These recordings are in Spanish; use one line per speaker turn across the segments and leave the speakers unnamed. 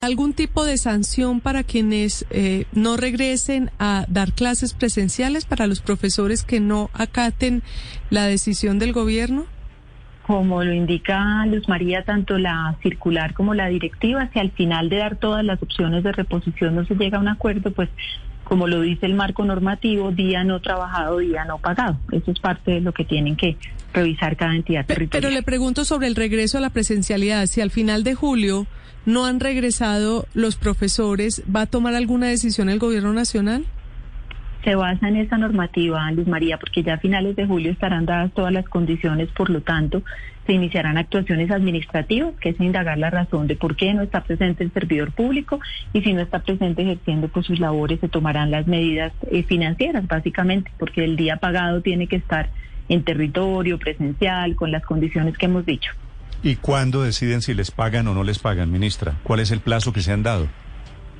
algún tipo de sanción para quienes eh, no regresen a dar clases presenciales para los profesores que no acaten la decisión del gobierno?
Como lo indica Luz María, tanto la circular como la directiva, si al final de dar todas las opciones de reposición no se llega a un acuerdo, pues como lo dice el marco normativo, día no trabajado, día no pagado. Eso es parte de lo que tienen que revisar cada entidad territorial.
Pero le pregunto sobre el regreso a la presencialidad. Si al final de julio no han regresado los profesores, ¿va a tomar alguna decisión el gobierno nacional?
Se basa en esa normativa, Luz María, porque ya a finales de julio estarán dadas todas las condiciones, por lo tanto, se iniciarán actuaciones administrativas, que es indagar la razón de por qué no está presente el servidor público y si no está presente ejerciendo pues, sus labores, se tomarán las medidas eh, financieras, básicamente, porque el día pagado tiene que estar en territorio, presencial, con las condiciones que hemos dicho.
¿Y cuándo deciden si les pagan o no les pagan, ministra? ¿Cuál es el plazo que se han dado?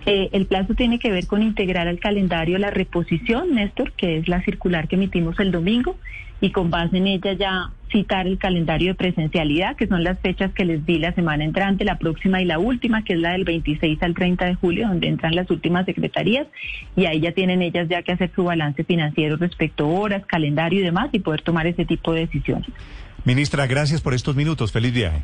Eh, el plazo tiene que ver con integrar al calendario la reposición, Néstor, que es la circular que emitimos el domingo, y con base en ella ya citar el calendario de presencialidad, que son las fechas que les di la semana entrante, la próxima y la última, que es la del 26 al 30 de julio, donde entran las últimas secretarías, y ahí ya tienen ellas ya que hacer su balance financiero respecto a horas, calendario y demás, y poder tomar ese tipo de decisiones.
Ministra, gracias por estos minutos. Feliz viaje.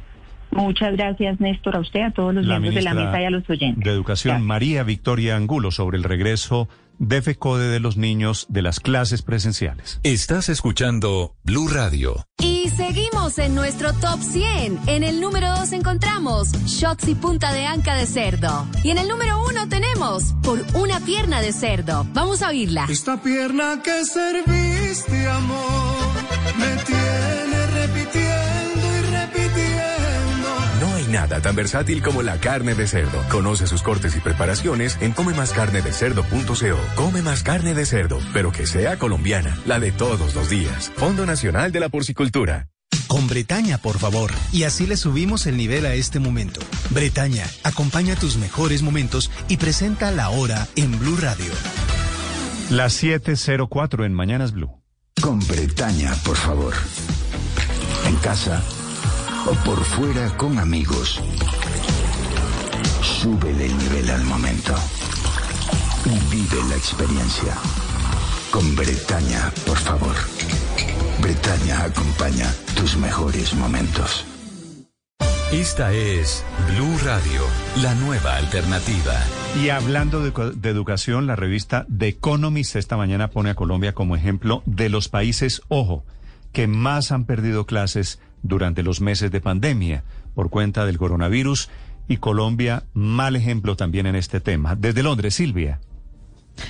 Muchas gracias, Néstor, a usted, a todos los miembros de la mesa y a los oyentes.
De Educación, María Victoria Angulo, sobre el regreso de FECODE de los niños de las clases presenciales.
Estás escuchando Blue Radio.
Y seguimos en nuestro top 100. En el número 2 encontramos Shots y punta de anca de cerdo. Y en el número 1 tenemos Por una pierna de cerdo. Vamos a oírla.
Esta pierna que serviste, amor, me tiene
nada tan versátil como la carne de cerdo. Conoce sus cortes y preparaciones en comemascarnedecerdo.co. Come más carne de cerdo, pero que sea colombiana, la de todos los días. Fondo Nacional de la Porcicultura.
Con Bretaña, por favor. Y así le subimos el nivel a este momento. Bretaña, acompaña tus mejores momentos y presenta la hora en Blue Radio.
Las 7.04 en Mañanas Blue.
Con Bretaña, por favor. En casa por fuera con amigos. Súbele el nivel al momento. Y vive la experiencia. Con Bretaña, por favor. Bretaña acompaña tus mejores momentos.
Esta es Blue Radio, la nueva alternativa.
Y hablando de, de, educación, la revista The Economist esta mañana pone a Colombia como ejemplo de los países, ojo, que más han perdido clases durante los meses de pandemia por cuenta del coronavirus y Colombia mal ejemplo también en este tema. Desde Londres, Silvia.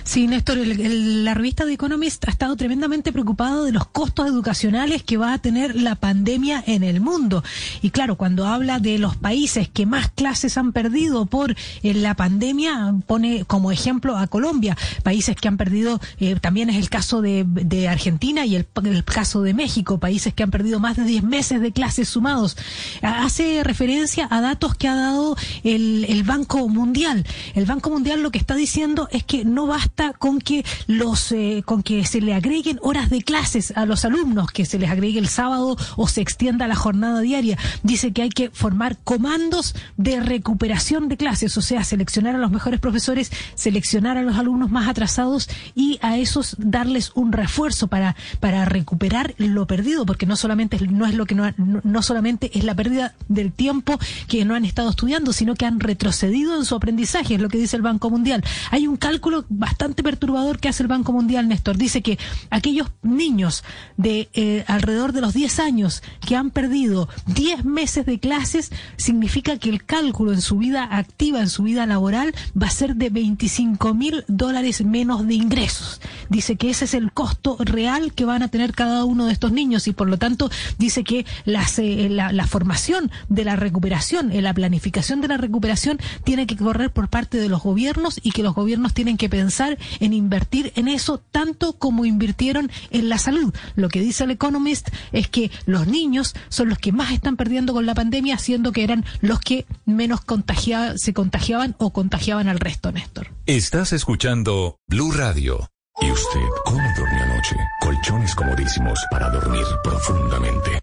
Sí, Néstor, el, el, la revista The Economist ha estado tremendamente preocupado de los costos educacionales que va a tener la pandemia en el mundo. Y claro, cuando habla de los países que más clases han perdido por eh, la pandemia, pone como ejemplo a Colombia. Países que han perdido, eh, también es el caso de, Argentina y el, el, caso de México, países que han perdido más de 10 meses de clases sumados. Hace referencia a datos que ha dado el, el Banco Mundial. El Banco Mundial lo que está diciendo es que no va basta con que los eh, con que se le agreguen horas de clases a los alumnos, que se les agregue el sábado o se extienda la jornada diaria. Dice que hay que formar comandos de recuperación de clases, o sea, seleccionar a los mejores profesores, seleccionar a los alumnos más atrasados y a esos darles un refuerzo para para recuperar lo perdido, porque no solamente no es lo que no, no solamente es la pérdida del tiempo que no han estado estudiando, sino que han retrocedido en su aprendizaje, es lo que dice el Banco Mundial. Hay un cálculo bastante perturbador que hace el Banco Mundial, Néstor. Dice que aquellos niños de eh, alrededor de los 10 años que han perdido 10 meses de clases, significa que el cálculo en su vida activa, en su vida laboral, va a ser de 25 mil dólares menos de ingresos. Dice que ese es el costo real que van a tener cada uno de estos niños y por lo tanto dice que eh, la, la formación de la recuperación, en la planificación de la recuperación tiene que correr por parte de los gobiernos y que los gobiernos tienen que pensar en invertir en eso tanto como invirtieron en la salud. Lo que dice el Economist es que los niños son los que más están perdiendo con la pandemia, siendo que eran los que menos contagia se contagiaban o contagiaban al resto, Néstor.
Estás escuchando Blue Radio. ¿Y usted cómo durmió Colchones comodísimos para dormir profundamente.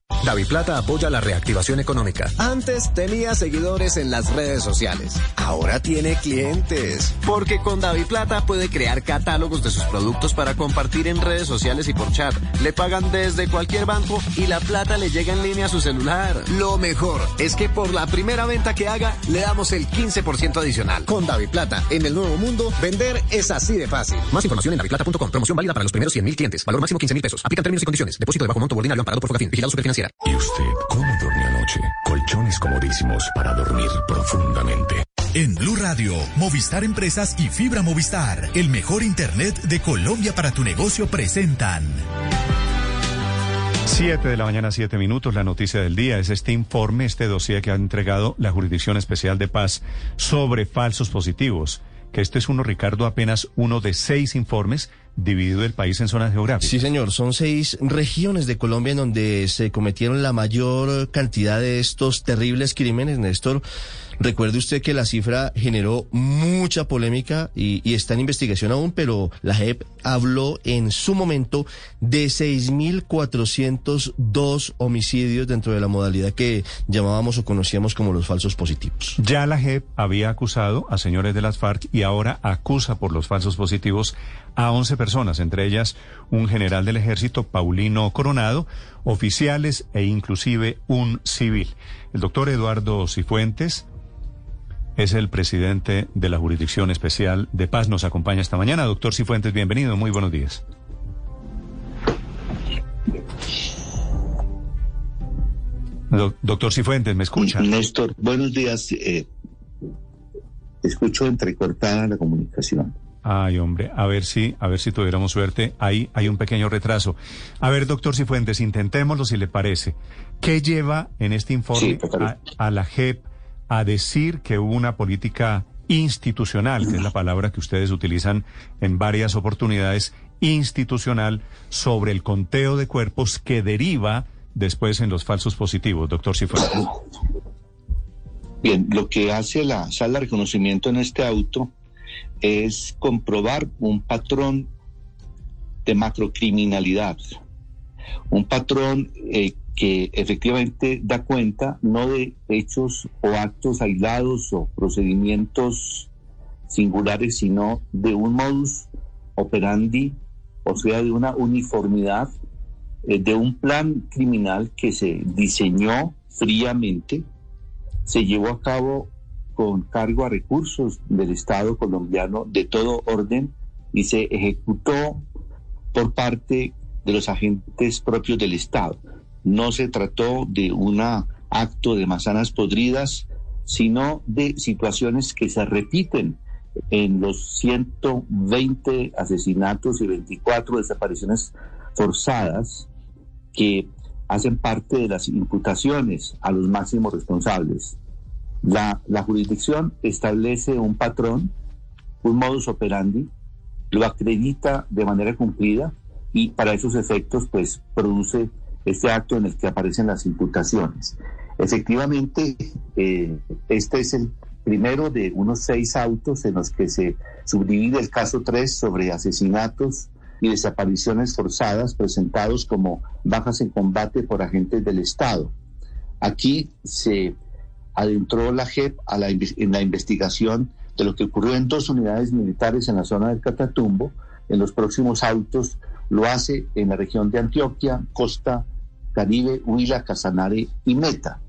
Plata apoya la reactivación económica. Antes tenía seguidores en las redes sociales. Ahora tiene clientes. Porque con Plata puede crear catálogos de sus productos para compartir en redes sociales y por chat. Le pagan desde cualquier banco y la plata le llega en línea a su celular. Lo mejor es que por la primera venta que haga, le damos el 15% adicional. Con Plata, en el nuevo mundo, vender es así de fácil. Más información en daviplata.com. Promoción válida para los primeros 100 mil clientes. Valor máximo 15 mil pesos. Aplican términos y condiciones. Depósito de bajo monto ordinario amparado por Fogafín. Vigilado Superfinanciera.
¿Y usted cómo durmió anoche? Colchones comodísimos para dormir profundamente.
En Blue Radio, Movistar Empresas y Fibra Movistar, el mejor internet de Colombia para tu negocio presentan.
Siete de la mañana, siete minutos. La noticia del día es este informe, este dossier que ha entregado la Jurisdicción Especial de Paz sobre falsos positivos. Que este es uno, Ricardo, apenas uno de seis informes dividido el país en zonas geográficas.
Sí, señor. Son seis regiones de Colombia en donde se cometieron la mayor cantidad de estos terribles crímenes, Néstor. Recuerde usted que la cifra generó mucha polémica y, está en investigación aún, pero la JEP habló en su momento de 6.402 homicidios dentro de la modalidad que llamábamos o conocíamos como los falsos positivos.
Ya la JEP había acusado a señores de las FARC y ahora acusa por los falsos positivos a 11 personas, entre ellas un general del ejército, Paulino Coronado, oficiales e inclusive un civil. El doctor Eduardo Cifuentes es el presidente de la Jurisdicción Especial de Paz. Nos acompaña esta mañana. Doctor Cifuentes, bienvenido. Muy buenos días. Do doctor Cifuentes, ¿me escucha?
Néstor, buenos días. Eh, escucho entrecortada la comunicación.
Ay, hombre, a ver si, a ver si tuviéramos suerte. Ahí hay un pequeño retraso. A ver, doctor Cifuentes, intentémoslo si le parece. ¿Qué lleva en este informe
Sí,
a, a la JEP a decir que hubo una política institucional, que es la palabra que ustedes utilizan en varias oportunidades, institucional, sobre el conteo de cuerpos que deriva después en los falsos positivos, doctor Cifuentes?
Bien, lo que hace la sala de reconocimiento en este auto es comprobar un patrón de macrocriminalidad, un patrón eh, que efectivamente da cuenta no de hechos o actos aislados o procedimientos singulares, sino de un modus operandi, o sea, de una uniformidad, eh, de un plan criminal que se diseñó fríamente, se llevó a cabo con cargo a recursos del Estado colombiano de todo orden y se ejecutó por parte de los agentes propios del Estado. No se trató de un acto de manzanas podridas, sino de situaciones que se repiten en los 120 asesinatos y 24 desapariciones forzadas que hacen parte de las imputaciones a los máximos responsables. La, la jurisdicción establece un patrón, un modus operandi, lo acredita de manera cumplida y para esos efectos pues produce este acto en el que aparecen las imputaciones. Efectivamente, eh, este es el primero de unos seis autos en los que se subdivide el caso 3 sobre asesinatos y desapariciones forzadas presentados como bajas en combate por agentes del Estado. Aquí se adentró la JEP a la, en la investigación de lo que ocurrió en dos unidades militares en la zona del Catatumbo. En los próximos autos lo hace en la región de Antioquia, Costa Caribe, Huila, Casanare y Meta.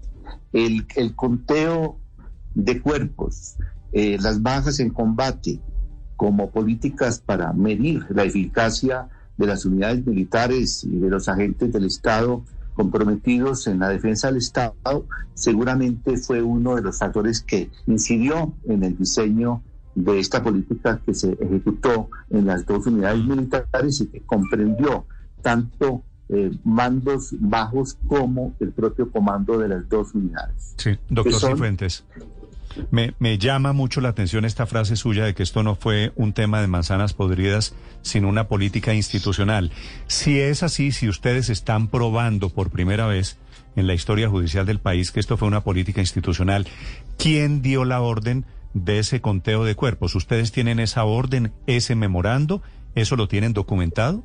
El, conteo de cuerpos, eh, las bajas en combate, como políticas para medir la eficacia de las unidades militares y de los agentes del Estado comprometidos en la defensa del Estado, seguramente fue uno de los factores que incidió en el diseño de esta política que se ejecutó en las dos unidades militares y que comprendió tanto eh, mandos bajos como el propio comando de las dos unidades.
Sí, doctor Cifuentes. Me, me, llama mucho la atención esta frase suya de que esto no fue un tema de manzanas podridas, sino una política institucional. Si es así, si ustedes están probando por primera vez en la historia judicial del país que esto fue una política institucional, ¿quién dio la orden de ese conteo de cuerpos? ¿Ustedes tienen esa orden, ese memorando? ¿Eso lo tienen documentado?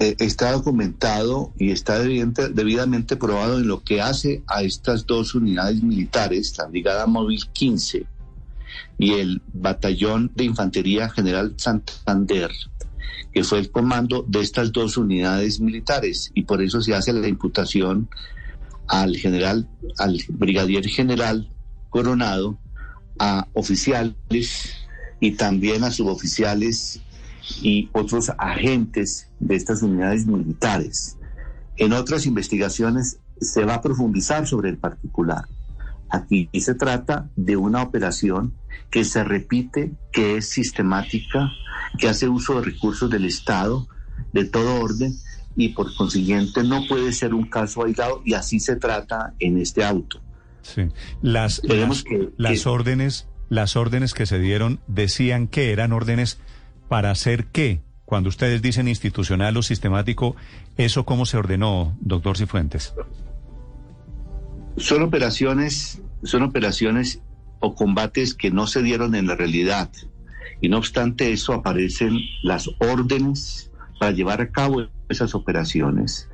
Eh, está documentado y está debidamente probado en lo que hace a estas dos unidades militares, la Brigada Móvil 15 y el Batallón de Infantería General Santander, que fue el comando de estas dos unidades militares y por eso se hace la imputación al general, al brigadier general Coronado, a oficiales y también a suboficiales y otros agentes de estas unidades militares. En otras investigaciones se va a profundizar sobre el particular. Aquí se trata de una operación que se repite, que es sistemática, que hace uso de recursos del Estado, de todo orden, y por consiguiente no puede ser un caso aislado y así se trata en este auto.
Sí. Las, las órdenes, las órdenes que se dieron decían que eran órdenes para hacer qué? Cuando ustedes dicen institucional o sistemático, ¿eso cómo se ordenó, doctor Cifuentes?
Son operaciones, son operaciones o combates que no se dieron en la realidad. Y no obstante eso aparecen las órdenes para llevar a cabo esas operaciones.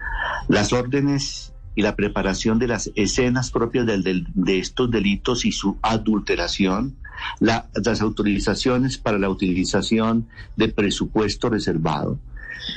Las órdenes y la preparación de las escenas propias de estos delitos y su adulteración, las autorizaciones para la utilización de presupuesto reservado.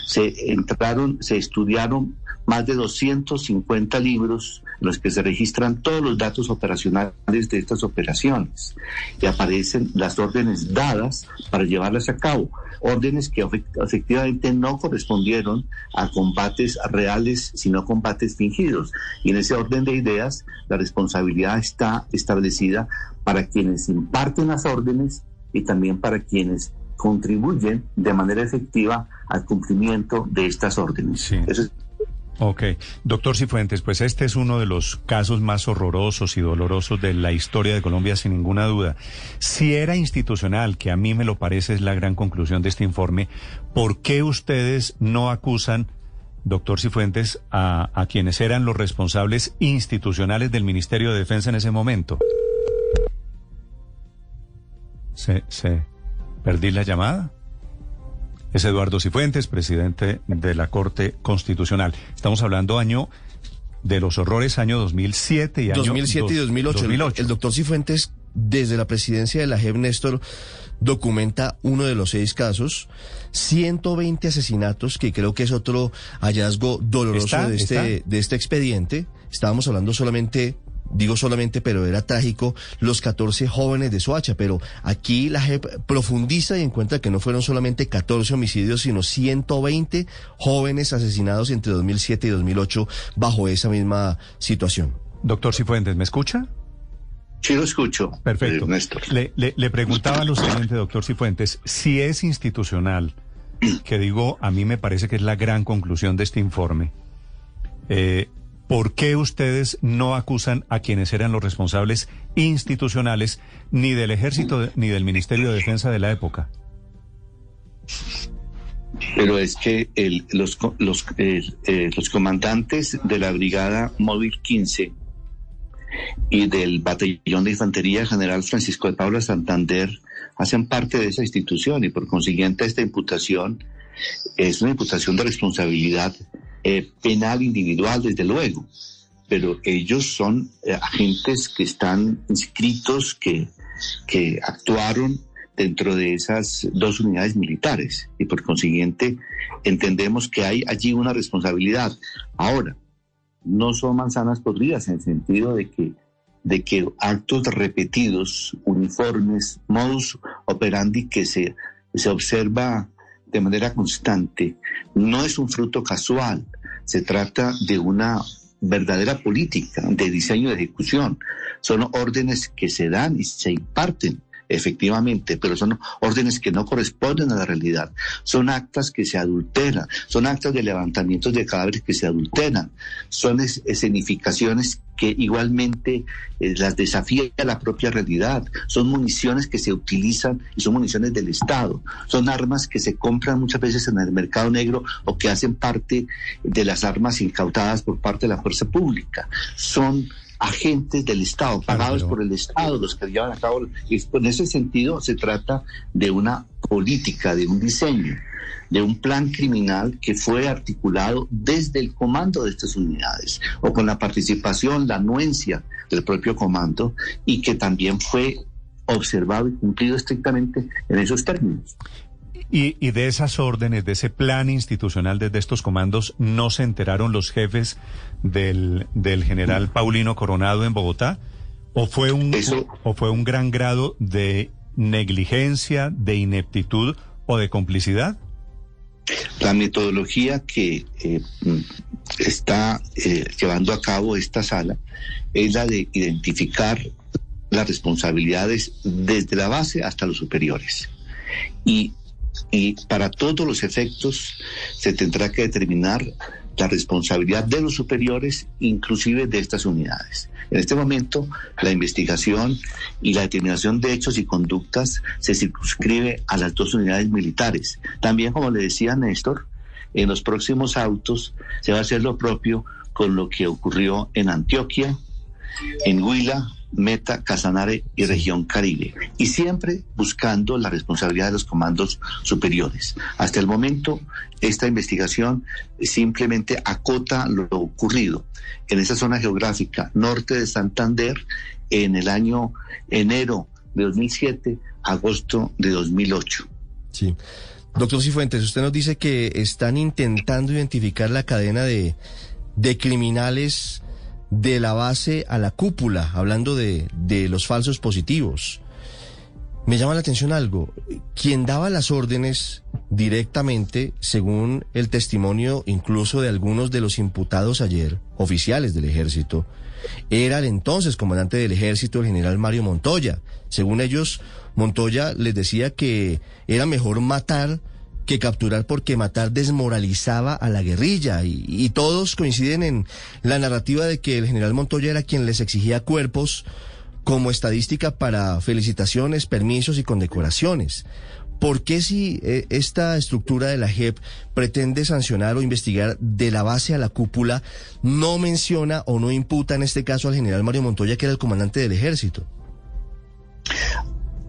Se entraron, se estudiaron más de 250 libros en los que se registran todos los datos operacionales de estas operaciones y aparecen las órdenes dadas para llevarlas a cabo, órdenes que efectivamente no correspondieron a combates reales, sino combates fingidos. Y en ese orden de ideas, la responsabilidad está establecida para quienes imparten las órdenes y también para quienes contribuyen de manera efectiva al cumplimiento de estas órdenes.
Ok, doctor Cifuentes, pues este es uno de los casos más horrorosos y dolorosos de la historia de Colombia, sin ninguna duda. Si era institucional, que a mí me lo parece es la gran conclusión de este informe, ¿por qué ustedes no acusan, doctor Cifuentes, a, quienes eran los responsables institucionales del Ministerio de Defensa en ese momento? Se, se, perdí la llamada. Es Eduardo Cifuentes, presidente de la Corte Constitucional. Estamos hablando año de los horrores, año 2007 y año
2007 y 2008. El, doctor Cifuentes, desde la presidencia de la JEP, Néstor, documenta uno de los seis casos, 120 asesinatos, que creo que es otro hallazgo doloroso de, este, de este expediente. Estábamos hablando solamente digo solamente, pero era trágico, los 14 jóvenes de Soacha. Pero aquí la JEP profundiza y encuentra que no fueron solamente 14 homicidios, sino 120 jóvenes asesinados entre 2007 y 2008 bajo esa misma situación.
Doctor Cifuentes, ¿me escucha?
Sí, lo escucho.
Perfecto. Le, le, le preguntaba lo siguiente, doctor Cifuentes, si es institucional, que digo, a mí me parece que es la gran conclusión de este informe. Eh, ¿Por qué ustedes no acusan a quienes eran los responsables institucionales ni del ejército ni del Ministerio de Defensa de la época?
Pero es que los, los, eh, los comandantes de la Brigada Móvil 15 y del Batallón de Infantería General Francisco de Paula Santander hacen parte de esa institución y por consiguiente esta imputación es una imputación de responsabilidad eh, penal individual, desde luego, pero ellos son eh, agentes que están inscritos, que, que actuaron dentro de esas dos unidades militares y por consiguiente entendemos que hay allí una responsabilidad. Ahora, no son manzanas podridas en el sentido de que, de que actos repetidos, uniformes, modus operandi que se, se observa de manera constante. No es un fruto casual, se trata de una verdadera política de diseño y ejecución. Son órdenes que se dan y se imparten efectivamente, pero son órdenes que no corresponden a la realidad. Son actas que se adulteran, son actas de levantamientos de cadáveres que se adulteran, son escenificaciones que igualmente eh, las desafía la propia realidad. Son municiones que se utilizan y son municiones del Estado. Son armas que se compran muchas veces en el mercado negro o que hacen parte de las armas incautadas por parte de la fuerza pública. Son agentes del Estado, pagados por el Estado, los que llevan a cabo. Y en ese sentido se trata de una política, de un diseño, de un plan criminal que fue articulado desde el comando de estas unidades, o con la participación, la anuencia del propio comando, y que también fue observado y cumplido estrictamente en esos términos.
Y, de esas órdenes, de ese plan institucional desde estos comandos, ¿no se enteraron los jefes del, del general Paulino Coronado en Bogotá? ¿O fue, un, ¿O fue un gran grado de negligencia, de ineptitud o de complicidad?
La metodología que eh, está eh, llevando a cabo esta sala es la de identificar las responsabilidades desde la base hasta los superiores. Y y para todos los efectos se tendrá que determinar la responsabilidad de los superiores, inclusive de estas unidades. En este momento, la investigación y la determinación de hechos y conductas se circunscribe a las dos unidades militares. También, como le decía Néstor, en los próximos autos se va a hacer lo propio con lo que ocurrió en Antioquia, en Huila, Meta, Casanare y región Caribe, y siempre buscando la responsabilidad de los comandos superiores. Hasta el momento, esta investigación simplemente acota lo ocurrido en esa zona geográfica norte de Santander en el año enero de 2007, agosto de 2008.
Sí. Doctor Cifuentes, usted nos dice que están intentando identificar la cadena de, de criminales de la base a la cúpula, hablando de, de los falsos positivos. Me llama la atención algo. Quien daba las órdenes directamente, según el testimonio incluso de algunos de los imputados ayer, oficiales del ejército, era el entonces comandante del ejército, el general Mario Montoya. Según ellos, Montoya les decía que era mejor matar que capturar porque matar desmoralizaba a la guerrilla y, todos coinciden en la narrativa de que el general Montoya era quien les exigía cuerpos como estadística para felicitaciones, permisos y condecoraciones. ¿Por qué si eh, esta estructura de la JEP pretende sancionar o investigar de la base a la cúpula, no menciona o no imputa en este caso al general Mario Montoya, que era el comandante del ejército?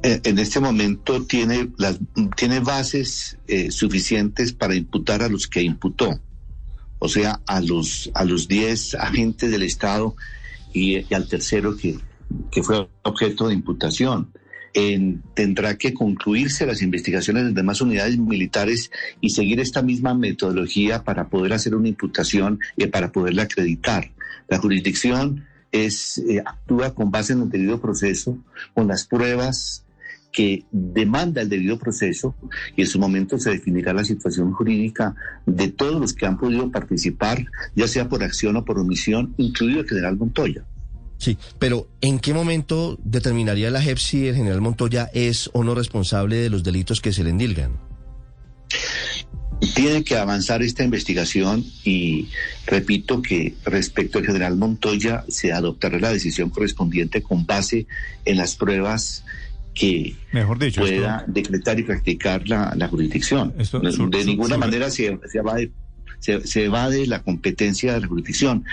Eh, en este momento tiene, las, tiene bases eh, suficientes para imputar a los que imputó, o sea, a los a los 10 agentes del Estado y, al tercero que, que, fue objeto de imputación. tendrá que concluirse las investigaciones de demás unidades militares y seguir esta misma metodología para poder hacer una imputación y para poderla acreditar. La jurisdicción es, eh, actúa con base en el debido proceso, con las pruebas que demanda el debido proceso y en su momento se definirá la situación jurídica de todos los que han podido participar, ya sea por acción o por omisión, incluido el general Montoya.
Sí, pero ¿en qué momento determinaría la JEP si el general Montoya es o no responsable de los delitos que se le endilgan?
Tiene que avanzar esta investigación y repito que respecto al general Montoya se adoptará la decisión correspondiente con base en las pruebas que
Mejor dicho,
pueda decretar y practicar la, jurisdicción. de ninguna manera se, se, evade, se, evade la competencia de la jurisdicción.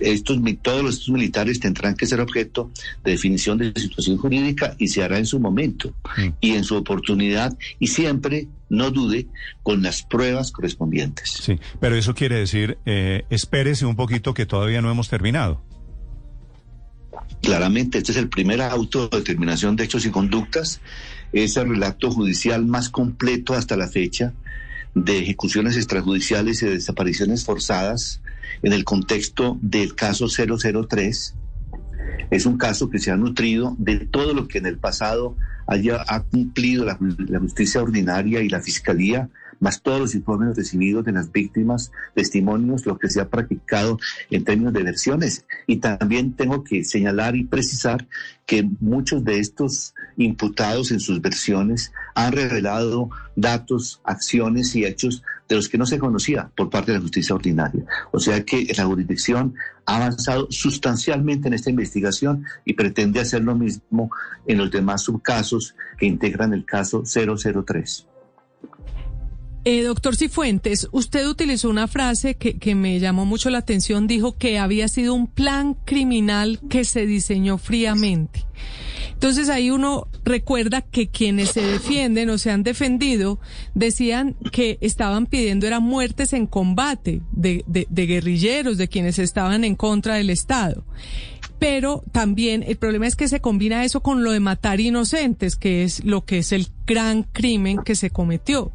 Estos, todos los estos militares tendrán que ser objeto de definición de situación jurídica y se hará en su momento mm. y en su oportunidad y siempre, no dude, con las pruebas correspondientes.
Sí, pero eso quiere decir, eh, espérese un poquito que todavía no hemos terminado.
Claramente, este es el primer auto de hechos y conductas. Es el relato judicial más completo hasta la fecha de ejecuciones extrajudiciales y de desapariciones forzadas en el contexto del caso 003 Es un caso que se ha nutrido de todo lo que en el pasado haya ha cumplido la justicia ordinaria y la fiscalía más todos los informes recibidos de las víctimas, testimonios, lo que se ha practicado en términos de versiones. Y también tengo que señalar y precisar que muchos de estos imputados en sus versiones han revelado datos, acciones y hechos de los que no se conocía por parte de la justicia ordinaria. O sea que la jurisdicción ha avanzado sustancialmente en esta investigación y pretende hacer lo mismo en los demás subcasos que integran el caso 003.
Eh, doctor Cifuentes, usted utilizó una frase que, me llamó mucho la atención. Dijo que había sido un plan criminal que se diseñó fríamente. Entonces ahí uno recuerda que quienes se defienden o se han defendido decían que estaban pidiendo eran muertes en combate de guerrilleros, de quienes estaban en contra del Estado pero también el problema es que se combina eso con lo de matar inocentes, que es lo que es el gran crimen que se cometió.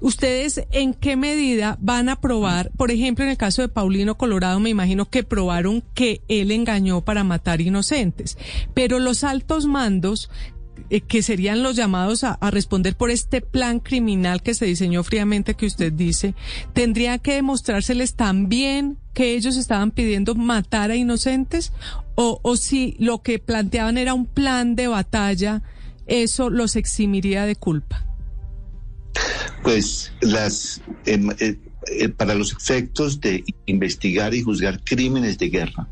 ¿Ustedes en qué medida van a probar, por ejemplo, en el caso de Paulino Colorado, me imagino que probaron que él engañó para matar inocentes, pero los altos mandos eh, que serían los llamados a, responder por este plan criminal que se diseñó fríamente que usted dice, tendría que demostrárseles también que ellos estaban pidiendo matar a inocentes o, o si lo que planteaban era un plan de batalla, eso los eximiría de culpa.
Pues las eh, eh, para los efectos de investigar y juzgar crímenes de guerra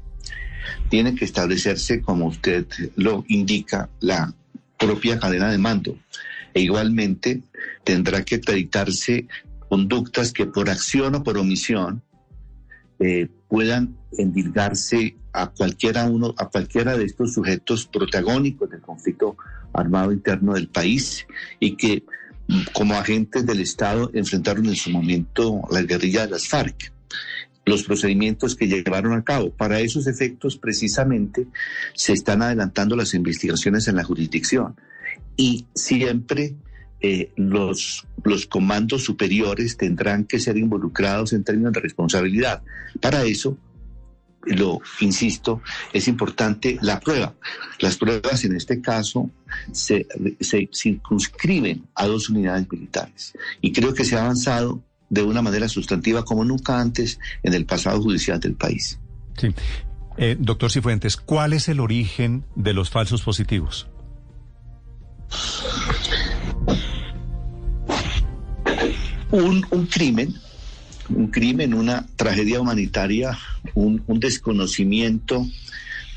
tiene que establecerse, como usted lo indica, la propia cadena de mando. E igualmente tendrá que acreditarse conductas que por acción o por omisión eh, puedan endilgarse a cualquiera uno, a cualquiera de estos sujetos protagónicos del conflicto armado interno del país y que como agentes del Estado enfrentaron en su momento la guerrilla de las FARC los procedimientos que llevaron a cabo. Para esos efectos, precisamente, se están adelantando las investigaciones en la jurisdicción y siempre eh, los, los comandos superiores tendrán que ser involucrados en términos de responsabilidad. Para eso, lo insisto, es importante la prueba. Las pruebas en este caso se, se circunscriben a dos unidades militares y creo que se ha avanzado de una manera sustantiva como nunca antes en el pasado judicial del país.
Sí. Eh, doctor Cifuentes, ¿cuál es el origen de los falsos positivos?
Un, un crimen, un crimen, una tragedia humanitaria, un, un desconocimiento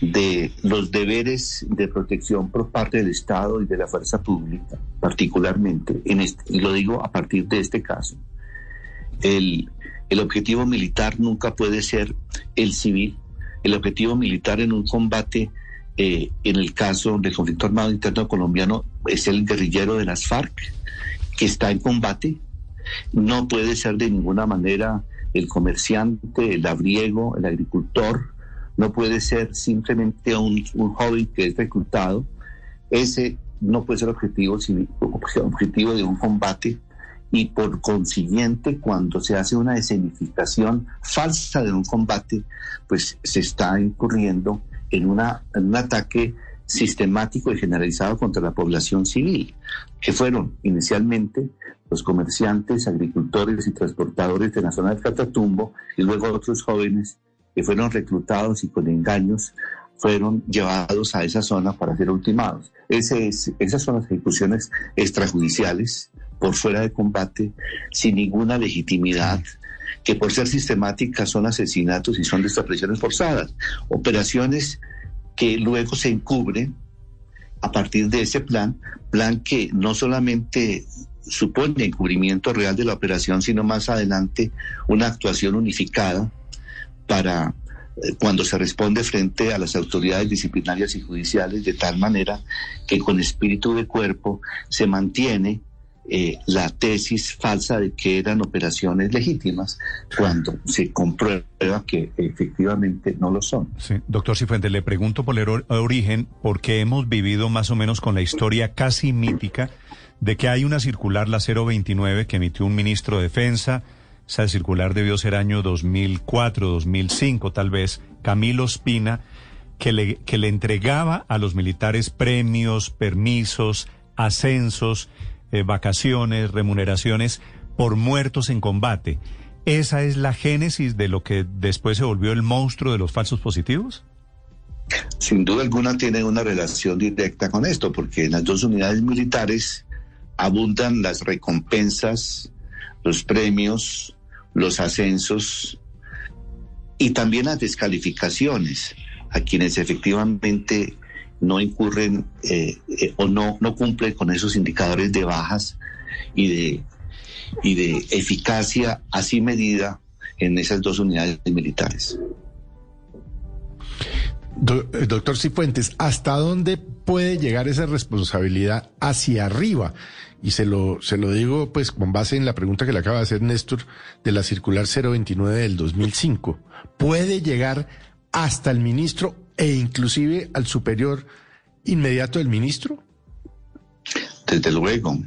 de los deberes de protección por parte del Estado y de la fuerza pública, particularmente, en este, y lo digo a partir de este caso, el, el objetivo militar nunca puede ser el civil. El objetivo militar en un combate, eh, en el caso del conflicto armado interno colombiano, es el guerrillero de las FARC, que está en combate. No puede ser de ninguna manera el comerciante, el labriego, el agricultor. No puede ser simplemente un, un joven que es reclutado. Ese no puede ser objetivo, objetivo de un combate y por consiguiente cuando se hace una escenificación falsa de un combate, pues se está incurriendo en, una, en un ataque sistemático y generalizado contra la población civil, que fueron inicialmente los comerciantes, agricultores y transportadores de la zona del Catatumbo y luego otros jóvenes que fueron reclutados y con engaños fueron llevados a esa zona para ser ultimados. Esas son las ejecuciones extrajudiciales por fuera de combate, sin ninguna legitimidad, que por ser sistemáticas son asesinatos y son desapariciones forzadas, operaciones que luego se encubren a partir de ese plan, plan que no solamente supone encubrimiento real de la operación, sino más adelante una actuación unificada para eh, cuando se responde frente a las autoridades disciplinarias y judiciales de tal manera que con espíritu de cuerpo se mantiene eh, la tesis falsa de que eran operaciones legítimas cuando se comprueba que efectivamente no lo son.
Sí, doctor Cifuentes, le pregunto por el origen, porque hemos vivido más o menos con la historia casi mítica de que hay una circular, la 029, que emitió un ministro de Defensa. Esa circular debió ser año 2004, 2005 tal vez, Camilo Espina, que le, que le entregaba a los militares premios, permisos, ascensos, eh, vacaciones, remuneraciones por muertos en combate. ¿Esa es la génesis de lo que después se volvió el monstruo de los falsos positivos?
Sin duda alguna tiene una relación directa con esto, porque en las dos unidades militares abundan las recompensas, los premios, los ascensos y también las descalificaciones a quienes efectivamente no incurren eh, eh, o no, no cumplen con esos indicadores de bajas y de, y de eficacia así medida en esas dos unidades militares.
Eh, doctor Cifuentes, ¿hasta dónde puede llegar esa responsabilidad hacia arriba? Y se lo, se lo digo pues con base en la pregunta que le acaba de hacer Néstor de la circular 029 del 2005. ¿Puede llegar hasta el ministro e inclusive al superior inmediato del ministro?
Desde luego.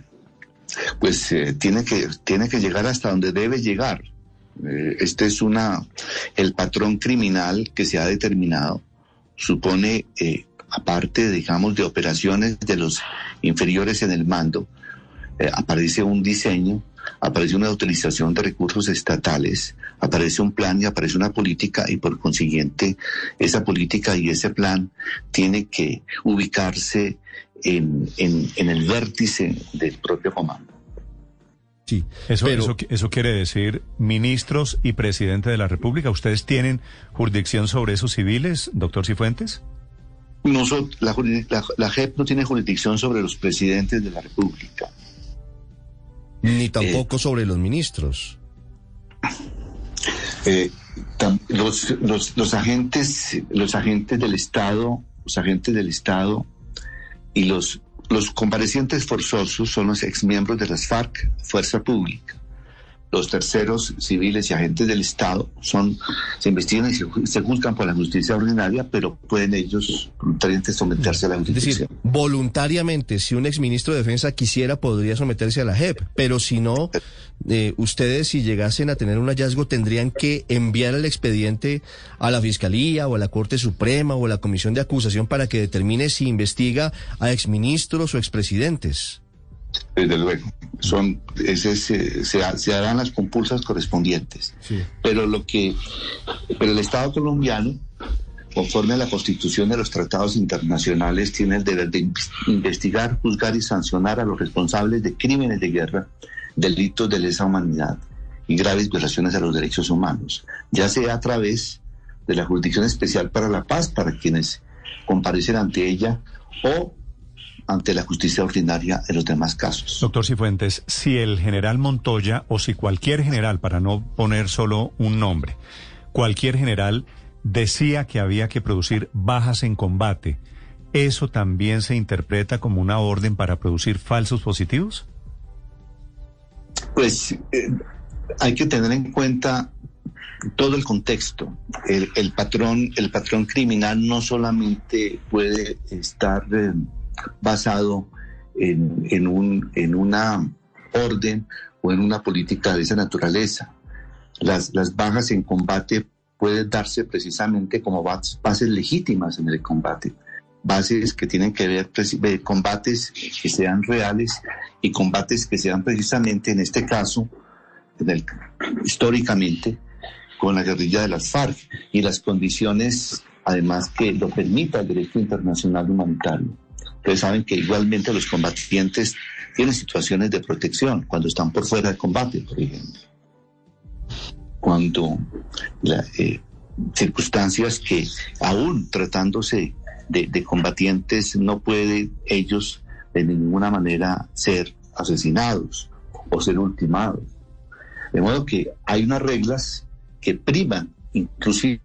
Pues eh, tiene, que, tiene que llegar hasta donde debe llegar. Eh, este es una, el patrón criminal que se ha determinado supone, eh, aparte, digamos, de operaciones de los inferiores en el mando, eh, aparece un diseño, aparece una utilización de recursos estatales, aparece un plan y aparece una política y por consiguiente esa política y ese plan tiene que ubicarse en, en, el vértice del propio comando.
Sí, eso, eso, eso, quiere decir ministros y presidente de la República. ¿Ustedes tienen jurisdicción sobre esos civiles, doctor Cifuentes?
Nosotros, la, la, JEP no tiene jurisdicción sobre los presidentes de la República.
Ni tampoco eh, sobre los ministros.
Eh, los, los, los, agentes, los agentes del Estado, los agentes del Estado y los los comparecientes forzosos son los exmiembros de las FARC, Fuerza Pública. Los terceros civiles y agentes del Estado son, se investigan y se, juzgan por la justicia ordinaria, pero pueden ellos voluntariamente someterse a la justicia.
Es decir, voluntariamente, si un exministro de Defensa quisiera, podría someterse a la JEP, pero si no, eh, ustedes si llegasen a tener un hallazgo tendrían que enviar el expediente a la Fiscalía o a la Corte Suprema o a la Comisión de Acusación para que determine si investiga a exministros o expresidentes.
Desde luego, son, ese, se, se, harán las compulsas correspondientes. Pero lo que, pero el Estado colombiano, conforme a la Constitución de los tratados internacionales, tiene el deber de investigar, juzgar y sancionar a los responsables de crímenes de guerra, delitos de lesa humanidad y graves violaciones a los derechos humanos, ya sea a través de la Jurisdicción Especial para la Paz, para quienes comparecen ante ella, o ante la justicia ordinaria en los demás casos.
Doctor Cifuentes, si el general Montoya o si cualquier general, para no poner solo un nombre, cualquier general decía que había que producir bajas en combate, ¿eso también se interpreta como una orden para producir falsos positivos?
Pues eh, hay que tener en cuenta todo el contexto. El, patrón, el patrón criminal no solamente puede estar eh, basado en, un, en una orden o en una política de esa naturaleza. Las, las bajas en combate pueden darse precisamente como bases legítimas en el combate, bases que tienen que ver combates que sean reales y combates que sean precisamente en este caso, históricamente, con la guerrilla de las FARC y las condiciones además que lo permita el derecho internacional humanitario. Ustedes saben que igualmente los combatientes tienen situaciones de protección cuando están por fuera del combate, por ejemplo. Cuando eh, circunstancias que aún tratándose de, combatientes no pueden ellos de ninguna manera ser asesinados o ser ultimados. De modo que hay unas reglas que priman inclusive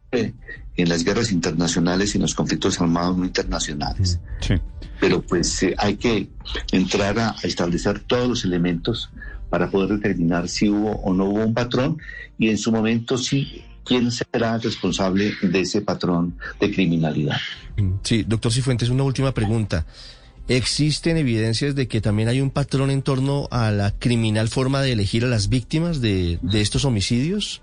en las guerras internacionales y en los conflictos armados no internacionales. Sí pero pues eh, hay que entrar a, establecer todos los elementos para poder determinar si hubo o no hubo un patrón y en su momento sí quién será responsable de ese patrón de criminalidad.
Sí, doctor Cifuentes, una última pregunta. ¿Existen evidencias de que también hay un patrón en torno a la criminal forma de elegir a las víctimas de, de estos homicidios?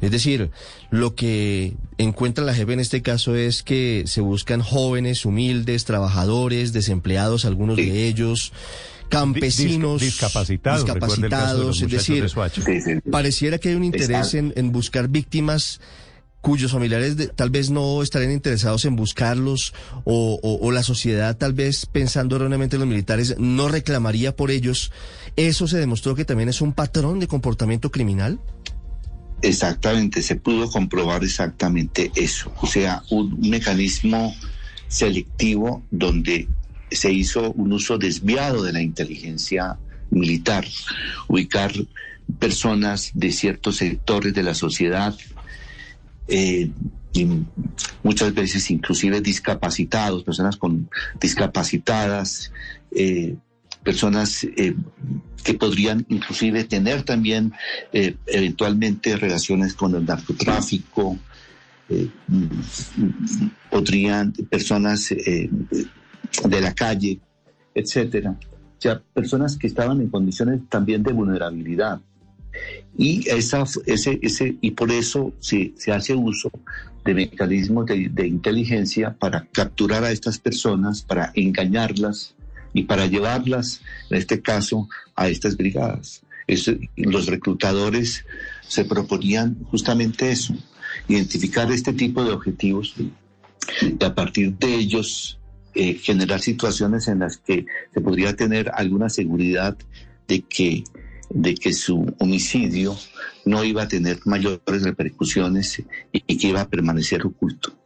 Es decir, lo que encuentra la JEP en este caso es que se buscan jóvenes, humildes, trabajadores, desempleados, algunos de ellos, campesinos,
discapacitados,
discapacitados es decir, pareciera que hay un interés en, en buscar víctimas cuyos familiares tal vez no estarían interesados en buscarlos o, o, la sociedad tal vez pensando erróneamente en los militares no reclamaría por ellos, ¿eso se demostró que también es un patrón de comportamiento criminal?
Exactamente, se pudo comprobar exactamente eso, o sea, un, mecanismo selectivo donde se hizo un uso desviado de la inteligencia militar, ubicar personas de ciertos sectores de la sociedad eh, muchas veces inclusive discapacitados, personas con discapacitadas, eh, personas eh, que podrían inclusive tener también eventualmente relaciones con el narcotráfico, podrían personas de la calle, etcétera. O sea, personas que estaban en condiciones también de vulnerabilidad. Y, esa, ese, ese, y por eso se, se hace uso de mecanismos de, inteligencia para capturar a estas personas, para engañarlas y para llevarlas, en este caso, a estas brigadas. los reclutadores se proponían justamente eso, identificar este tipo de objetivos y a partir de ellos eh, generar situaciones en las que se podría tener alguna seguridad de que de que su homicidio no iba a tener mayores repercusiones y que iba a permanecer oculto.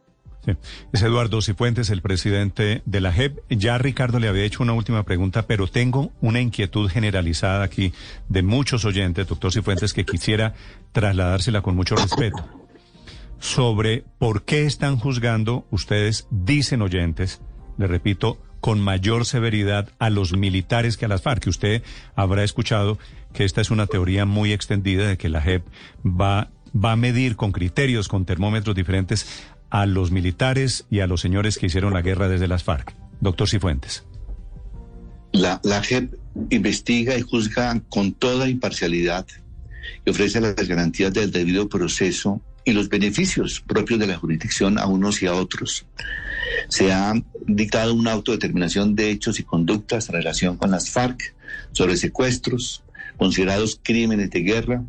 Es Eduardo Cifuentes, el presidente de la JEP. Ya Ricardo le había hecho una última pregunta, pero tengo una inquietud generalizada aquí de muchos oyentes, doctor Cifuentes, que quisiera trasladársela con mucho respeto. Sobre por qué están juzgando, ustedes dicen oyentes, le repito, con mayor severidad a los militares que a las FARC, que usted habrá escuchado que esta es una teoría muy extendida de que la JEP va, va a medir con criterios, con termómetros diferentes a los militares y a los señores que hicieron la guerra desde las FARC. Doctor Cifuentes.
La, la JEP investiga y juzga con toda imparcialidad y ofrece las garantías del debido proceso y los beneficios propios de la jurisdicción a unos y a otros. Se ha dictado una autodeterminación de hechos y conductas en relación con las FARC sobre secuestros, considerados crímenes de guerra,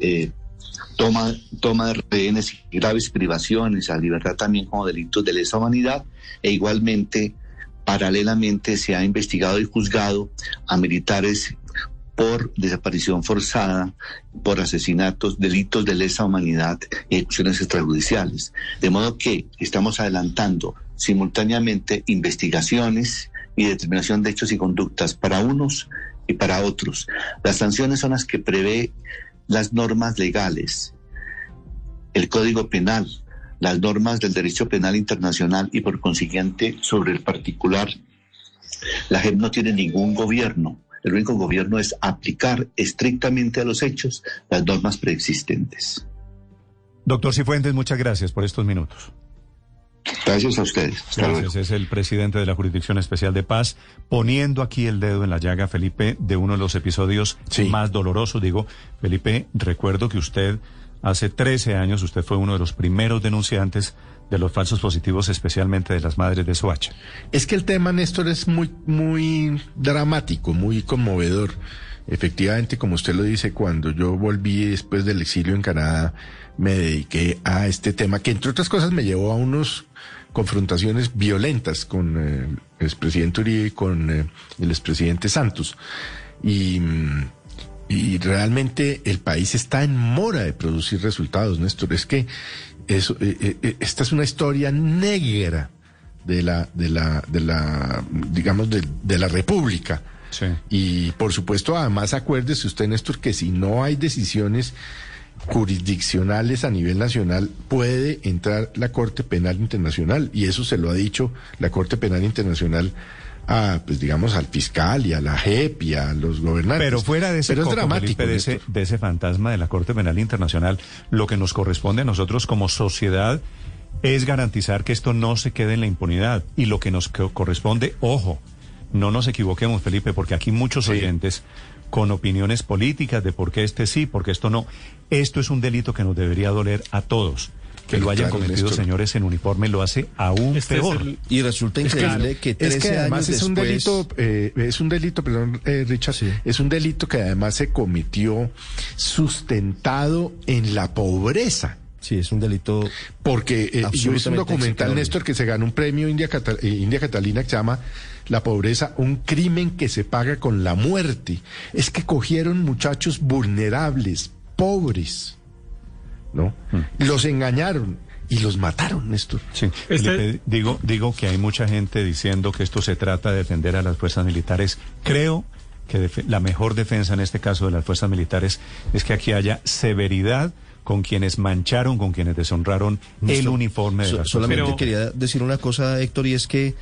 eh, toma, toma de rehenes y graves privaciones a libertad también como delitos de lesa humanidad e igualmente paralelamente se ha investigado y juzgado a militares por desaparición forzada, por asesinatos, delitos de lesa humanidad y ejecuciones extrajudiciales. De modo que estamos adelantando simultáneamente investigaciones y determinación de hechos y conductas para unos y para otros. Las sanciones son las que prevé las normas legales, el Código Penal, las normas del derecho penal internacional y por consiguiente sobre el particular. La JEP no tiene ningún gobierno. El único gobierno es aplicar estrictamente a los hechos las normas preexistentes.
Doctor Cifuentes, muchas gracias por estos minutos.
Gracias a ustedes.
Gracias. Es el presidente de la Jurisdicción Especial de Paz, poniendo aquí el dedo en la llaga, Felipe, de uno de los episodios más dolorosos. Digo, Felipe, recuerdo que usted hace 13 años, usted fue uno de los primeros denunciantes de los falsos positivos, especialmente de las madres de Soacha.
Es que el tema, Néstor, es muy, muy dramático, muy conmovedor. Efectivamente, como usted lo dice, cuando yo volví después del exilio en Canadá, me dediqué a este tema que entre otras cosas me llevó a unos confrontaciones violentas con eh, el expresidente Uribe y con eh, el expresidente Santos. Y, y, realmente el país está en mora de producir resultados, Néstor. Es que eso, eh, esta es una historia negra de la, de la, de la, digamos, de, de la República. Y por supuesto, además acuérdese usted, Néstor, que si no hay decisiones jurisdiccionales a nivel nacional puede entrar la Corte Penal Internacional y eso se lo ha dicho la Corte Penal Internacional a, pues digamos, al fiscal y a la JEP y a los gobernantes.
Pero fuera de ese, dramático, de, ese, de ese fantasma de la Corte Penal Internacional, lo que nos corresponde a nosotros como sociedad es garantizar que esto no se quede en la impunidad. Y lo que nos corresponde, ojo, no nos equivoquemos, Felipe, porque aquí muchos oyentes con opiniones políticas de por qué este sí, por qué esto no. Esto es un delito que nos debería doler a todos. Que
Pero
lo hayan
claro,
cometido
Néstor.
señores en uniforme lo hace aún
Este es
peor.
el-
Y resulta
Es que-
increíble que, 13
es que además
años
es un
después-
delito, eh, es un delito, perdón, eh, Richard, es un delito que además se cometió sustentado en la pobreza.
Sí, es un delito.
Porque eh, yo hice un documental. Néstor, que se ganó un premio India, Cata- eh, India Catalina que se llama La pobreza, un crimen que se paga con la muerte. Es que cogieron muchachos vulnerables, pobres, ¿no? Los engañaron y los mataron, Néstor.
Sí, Felipe, digo, digo que hay mucha gente diciendo que esto se trata de defender a las fuerzas militares. Creo que la mejor defensa en este caso de las fuerzas militares es que aquí haya severidad con quienes mancharon, con quienes deshonraron el uniforme de
so-
las
Solamente quería decir una cosa, Héctor, y es que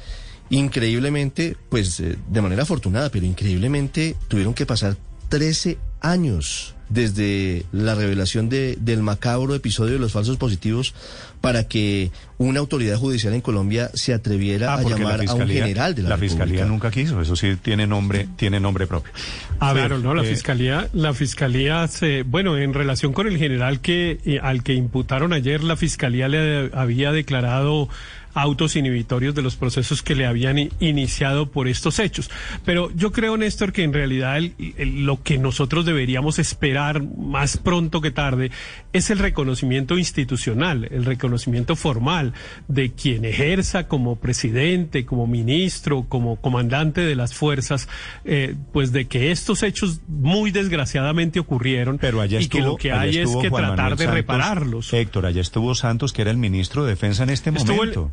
increíblemente, pues eh, de manera afortunada, pero increíblemente tuvieron que pasar 13 años desde la revelación de, del macabro episodio de los falsos positivos para que una autoridad judicial en Colombia se atreviera
Ah,
a llamar a un general de la,
la fiscalía nunca quiso, eso sí tiene nombre, tiene nombre propio. A
claro,
ver,
no, la
eh,
fiscalía, la fiscalía se, bueno, en relación con el general que eh, al que imputaron ayer, la fiscalía le había declarado autos inhibitorios de los procesos que le habían iniciado por estos hechos. Pero yo creo, Néstor, que en realidad el- el- lo que nosotros deberíamos esperar más pronto que tarde es el reconocimiento institucional, el reconocimiento formal de quien ejerza como presidente, como ministro, como comandante de las fuerzas, eh, pues de que estos hechos muy desgraciadamente ocurrieron
Pero allá
y
estuvo,
que lo que hay es que
Juan
tratar
Manuel
de
Santos.
repararlos.
Héctor, allá estuvo Santos, que era el ministro de Defensa en este
Estuvo el-
momento.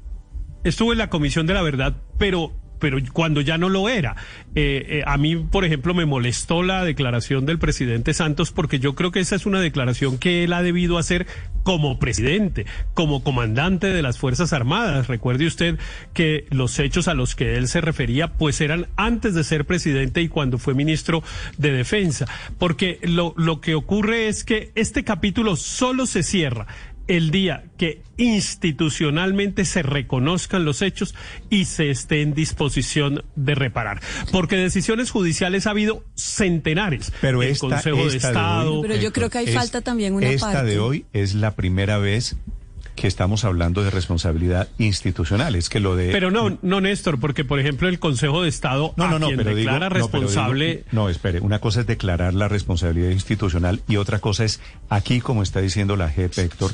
Estuvo en la Comisión de la Verdad, pero pero cuando ya no lo era. Eh, eh, a mí, por ejemplo, me molestó la declaración del presidente Santos porque yo creo que esa es una declaración que él ha debido hacer como presidente, como comandante de las Fuerzas Armadas. Recuerde usted que los hechos a los que él se refería pues eran antes de ser presidente y cuando fue ministro de Defensa. Porque lo, lo que ocurre es que este capítulo solo se cierra el día que institucionalmente se reconozcan los hechos y se esté en disposición de reparar. Porque decisiones judiciales ha habido centenares.
Pero
el
esta,
Consejo de
esta
Estado.
hoy,
Pero yo creo que
es-
falta también una
esta
parte.
de hoy es la primera vez que estamos hablando de responsabilidad institucional. Es que lo de...
Pero no, no, Néstor, porque por ejemplo el Consejo de Estado
No, no, no, pero digo,
declara
no, pero digo-
responsable.
no, espere, una cosa es declarar la responsabilidad institucional y otra cosa es aquí, como está diciendo la JEP, Héctor,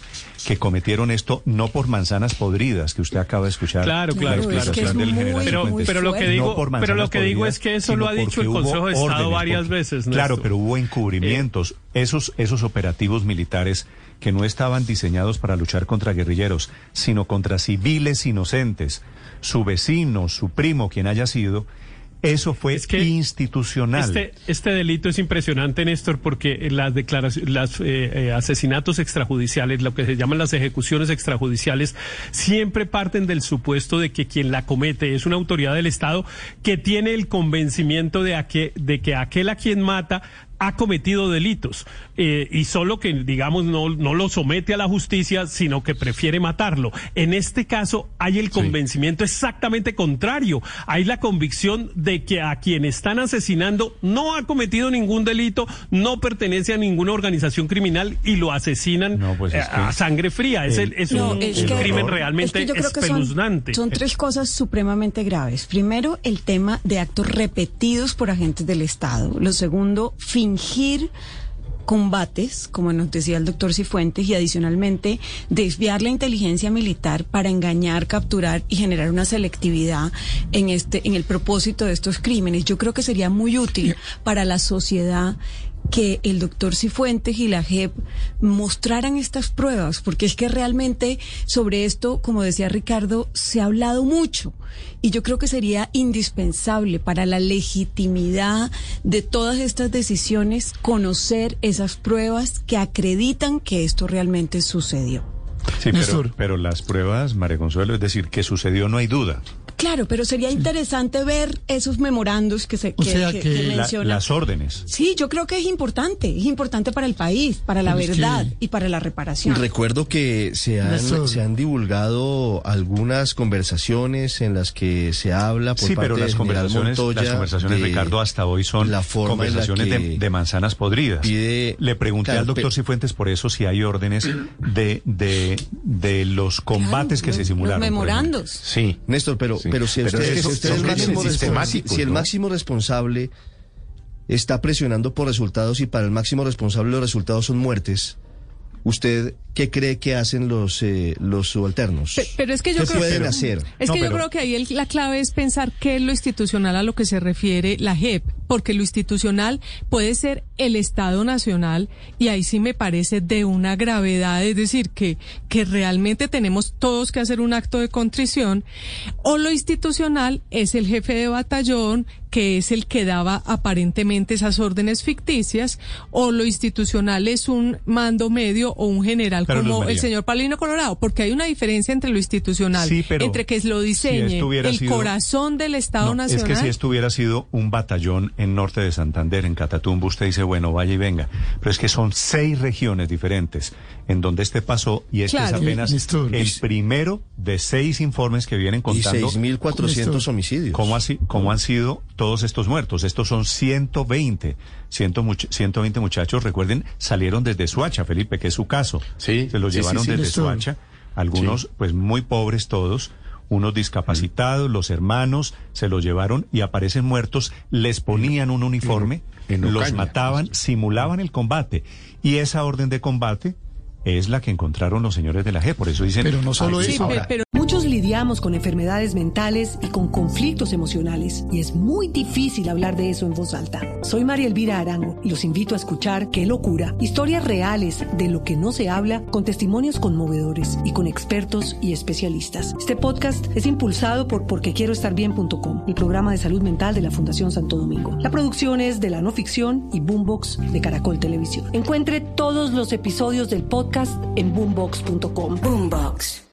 que cometieron esto no por manzanas podridas, que usted acaba de escuchar.
Claro,
la
claro, claro.
del general
Pero, pero lo que
No
digo, pero lo que digo
podridas,
es que eso lo ha dicho el Consejo de Estado
órdenes,
varias
porque-
veces.
Claro,
Néstor.
pero hubo encubrimientos. Esos, esos operativos militares que no estaban diseñados para luchar contra guerrilleros, sino contra civiles inocentes, su vecino, su primo, quien haya sido, eso fue institucional.
Este, este delito es impresionante, Néstor, porque las declaraciones, las eh, eh, asesinatos extrajudiciales, lo que se llaman las ejecuciones extrajudiciales, siempre parten del supuesto de que quien la comete es una autoridad del Estado que tiene el convencimiento de, a que, de que aquel a quien mata ha cometido delitos eh, y solo que digamos no, no lo somete a la justicia sino que prefiere matarlo. En este caso hay el convencimiento exactamente contrario. Hay la convicción de que a quien están asesinando no ha cometido ningún delito no pertenece a ninguna organización criminal y lo asesinan
pues
eh,
es que
a sangre fría. Es,
el-
es
No,
un,
es
un
que-
crimen
es
realmente
que son,
espeluznante.
son tres cosas supremamente graves. Primero, el tema de actos repetidos por agentes del Estado. Lo segundo, fingir combates, como nos decía el doctor Cifuentes, y adicionalmente desviar la inteligencia militar para engañar, capturar y generar una selectividad en este, en el propósito de estos crímenes. Yo creo que sería muy útil para la sociedad que el doctor Cifuentes y la JEP mostraran estas pruebas, porque es que realmente sobre esto, como decía Ricardo, se ha hablado mucho y yo creo que sería indispensable para la legitimidad de todas estas decisiones conocer esas pruebas que acreditan que esto realmente sucedió.
Sí, pero, pero las pruebas, María Consuelo, es decir, que sucedió no hay duda.
Claro, pero sería interesante ver esos memorandos que se
O
que,
sea
que-
que
que
la-
menciona.
las órdenes.
Sí, yo creo que es importante, es importante para el país, para la
Pero
verdad
que-
y para la reparación.
Recuerdo que se han, se han divulgado algunas conversaciones en las que se habla por
Sí,
parte
pero las conversaciones,
Montoya
las conversaciones,
de
Ricardo, hasta hoy son
la forma en la
conversaciones de, manzanas podridas.
pide-
Le pregunté
Claro,
al doctor
pe-
Cifuentes por eso si hay órdenes de, de, de los combates que se simularon. ejemplo.
memorandos.
Sí.
Néstor, pero,
Sí.
pero si
Pero
usted,
es que
si usted es el máximo responsable,
sistemáticos,
si el
¿no?
máximo responsable está presionando por resultados y para el máximo responsable los resultados son muertes, ¿usted qué cree que hacen los, eh, los subalternos?
Pe- Pero es que yo
¿Qué
creo
pueden
que,
hacer?
Es que yo creo que ahí el- la clave es pensar qué es lo institucional a lo que se refiere la JEP, porque lo institucional puede ser el Estado Nacional y ahí sí me parece de una gravedad, es decir, que, que realmente tenemos todos que hacer un acto de contrición, o lo institucional es el jefe de batallón, que es el que daba aparentemente esas órdenes ficticias, o lo institucional es un mando medio o un general
Pero,
como el señor Palino Colorado, porque hay una diferencia entre lo institucional,
Sí, pero
entre que lo
si
diseñe el
sido-
corazón del Estado
No,
Nacional.
Es que si esto hubiera sido un batallón en norte de Santander, en Catatumbo, usted dice, bueno, vaya y venga. Pero es que son seis regiones diferentes en donde este pasó y este
Claro.
es apenas
Néstor.
el primero de seis informes que vienen contando.
6.400
Néstor,
homicidios.
¿Cómo, así, ¿Cómo han sido todos estos muertos? Estos son 120. 100 much- 120 muchachos, recuerden, salieron desde Suacha, Felipe, que es su caso.
Sí,
Se los
sí, sí,
llevaron
sí,
desde
Néstor.
Suacha. Algunos,
Sí.
pues muy pobres todos, unos discapacitados, los hermanos, se los llevaron y aparecen muertos, les ponían un uniforme,
en
los
Ocaña.
mataban, simulaban el combate. Y esa orden de combate es la que encontraron los señores de la G. Por eso dicen.
Pero no
solo
Sí, pe- pero muchos lidiamos con enfermedades mentales y con conflictos emocionales y es muy difícil hablar de eso en voz alta. Soy María Elvira Arango y los invito a escuchar Qué locura, historias reales de lo que no se habla con testimonios conmovedores y con expertos y especialistas. Este podcast es impulsado por porquequieroestarbien.com, el programa de salud mental de la Fundación Santo Domingo. La producción es de la no ficción y Boombox de Caracol Televisión. Encuentre todos los episodios del podcast en boombox.com. Boombox.